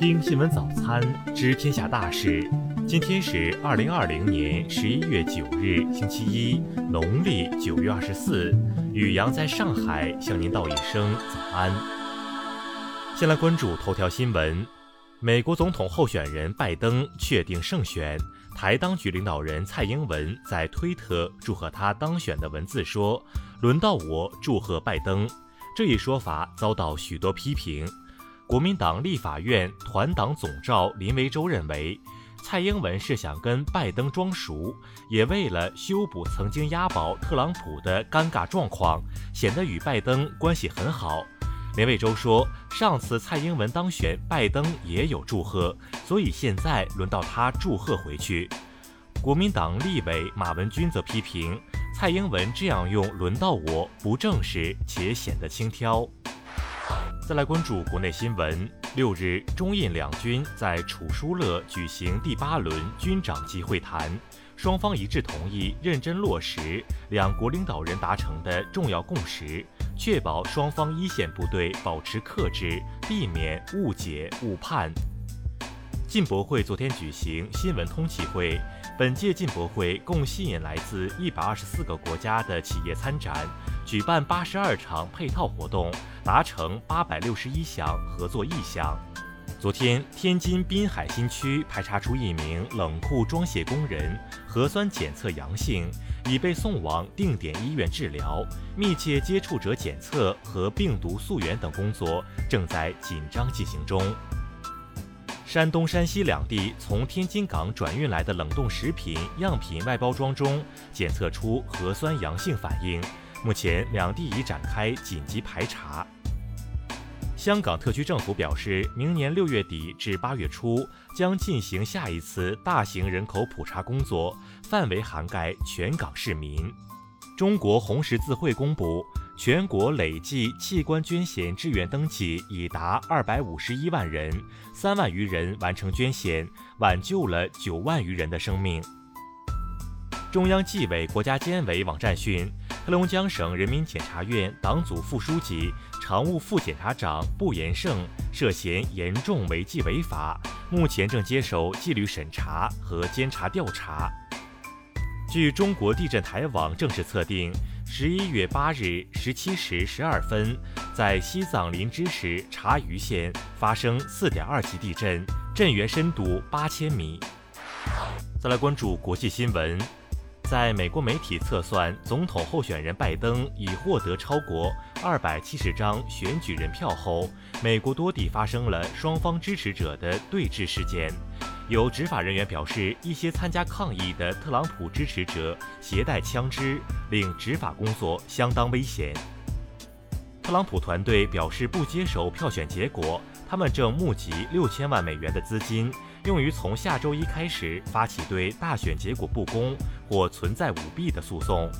听新闻早餐，知天下大事。今天是二零二零年十一月九日，星期一，农历九月二十四。雨阳在上海向您道一声早安。先来关注头条新闻：美国总统候选人拜登确定胜选，台当局领导人蔡英文在推特祝贺他当选的文字说：“轮到我祝贺拜登。”这一说法遭到许多批评。国民党立法院团党总召林维洲认为，蔡英文是想跟拜登装熟，也为了修补曾经押宝特朗普的尴尬状况，显得与拜登关系很好。林维洲说，上次蔡英文当选，拜登也有祝贺，所以现在轮到他祝贺回去。国民党立委马文君则批评蔡英文这样用“轮到我”不正式，且显得轻佻。再来关注国内新闻。六日，中印两军在楚舒勒举行第八轮军长级会谈，双方一致同意认真落实两国领导人达成的重要共识，确保双方一线部队保持克制，避免误解误判。进博会昨天举行新闻通气会，本届进博会共吸引来自一百二十四个国家的企业参展。举办八十二场配套活动，达成八百六十一项合作意向。昨天，天津滨海新区排查出一名冷库装卸工人核酸检测阳性，已被送往定点医院治疗。密切接触者检测和病毒溯源等工作正在紧张进行中。山东、山西两地从天津港转运来的冷冻食品样品外包装中检测出核酸阳性反应。目前，两地已展开紧急排查。香港特区政府表示，明年六月底至八月初将进行下一次大型人口普查工作，范围涵盖全港市民。中国红十字会公布，全国累计器官捐献志愿登记已达二百五十一万人，三万余人完成捐献，挽救了九万余人的生命。中央纪委国家监委网站讯。黑龙江省人民检察院党组副书记、常务副检察长布延胜涉嫌严重违纪违法，目前正接受纪律审查和监察调查。据中国地震台网正式测定，十一月八日十七时十二分，在西藏林芝市察隅县发生四点二级地震，震源深度八千米。再来关注国际新闻。在美国媒体测算，总统候选人拜登已获得超过二百七十张选举人票后，美国多地发生了双方支持者的对峙事件。有执法人员表示，一些参加抗议的特朗普支持者携带枪支，令执法工作相当危险。特朗普团队表示不接受票选结果，他们正募集六千万美元的资金。用于从下周一开始发起对大选结果不公或存在舞弊的诉讼。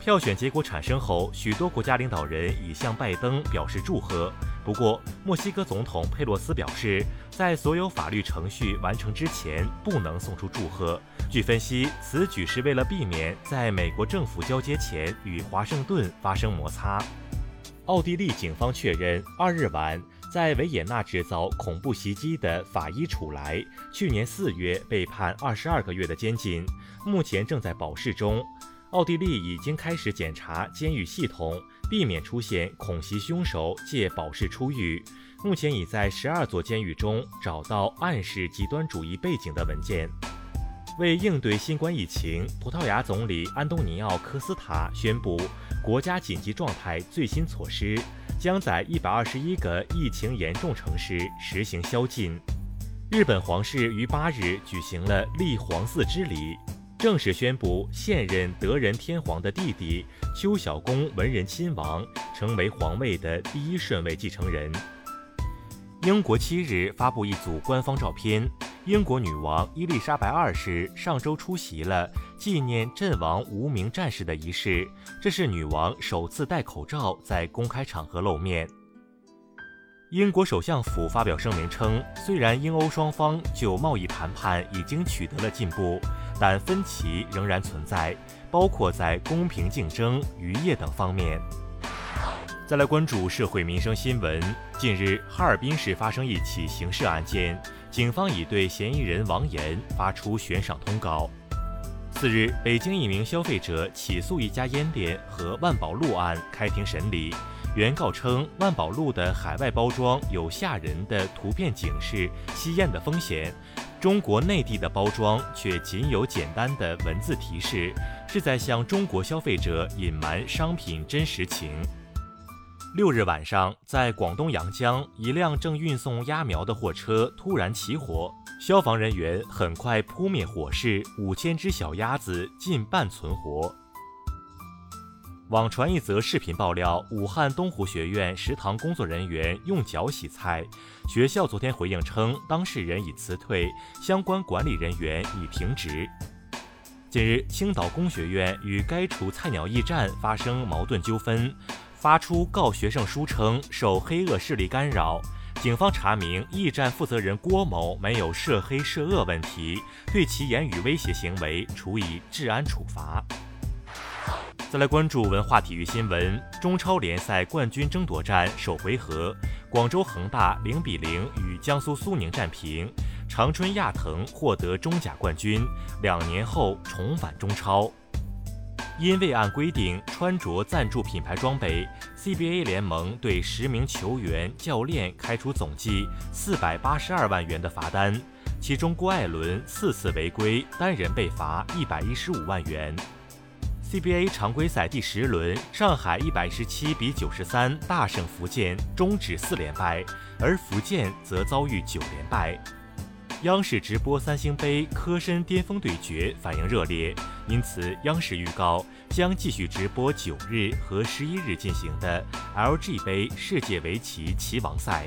票选结果产生后，许多国家领导人已向拜登表示祝贺。不过，墨西哥总统佩洛斯表示，在所有法律程序完成之前，不能送出祝贺。据分析，此举是为了避免在美国政府交接前与华盛顿发生摩擦。奥地利警方确认，二日晚。在维也纳制造恐怖袭击的法医楚莱，去年四月被判二十二个月的监禁，目前正在保释中。奥地利已经开始检查监狱系统，避免出现恐袭凶手借保释出狱。目前已在十二座监狱中找到暗示极端主义背景的文件。为应对新冠疫情，葡萄牙总理安东尼奥·科斯塔宣布国家紧急状态最新措施。将在一百二十一个疫情严重城市实行宵禁。日本皇室于八日举行了立皇嗣之礼，正式宣布现任德仁天皇的弟弟秋小宫文仁亲王成为皇位的第一顺位继承人。英国七日发布一组官方照片。英国女王伊丽莎白二世上周出席了纪念阵亡无名战士的仪式，这是女王首次戴口罩在公开场合露面。英国首相府发表声明称，虽然英欧双方就贸易谈判已经取得了进步，但分歧仍然存在，包括在公平竞争、渔业等方面。再来关注社会民生新闻。近日，哈尔滨市发生一起刑事案件，警方已对嫌疑人王岩发出悬赏通告。次日，北京一名消费者起诉一家烟店和万宝路案开庭审理。原告称，万宝路的海外包装有吓人的图片警示吸烟的风险，中国内地的包装却仅有简单的文字提示，是在向中国消费者隐瞒商品真实情。六日晚上，在广东阳江，一辆正运送鸭苗的货车突然起火，消防人员很快扑灭火势，五千只小鸭子近半存活。网传一则视频爆料，武汉东湖学院食堂工作人员用脚洗菜，学校昨天回应称，当事人已辞退，相关管理人员已停职。近日，青岛工学院与该处菜鸟驿站发生矛盾纠纷。发出告学生书称受黑恶势力干扰，警方查明驿站负责人郭某没有涉黑涉恶问题，对其言语威胁行为处以治安处罚。再来关注文化体育新闻，中超联赛冠军争夺战首回合，广州恒大零比零与江苏苏宁战平，长春亚腾获得中甲冠军，两年后重返中超。因未按规定穿着赞助品牌装备，CBA 联盟对十名球员、教练开出总计四百八十二万元的罚单，其中郭艾伦四次违规，单人被罚一百一十五万元。CBA 常规赛第十轮，上海一百一十七比九十三大胜福建，终止四连败，而福建则遭遇九连败。央视直播三星杯科申巅峰对决，反应热烈。因此，央视预告将继续直播九日和十一日进行的 LG 杯世界围棋棋王赛。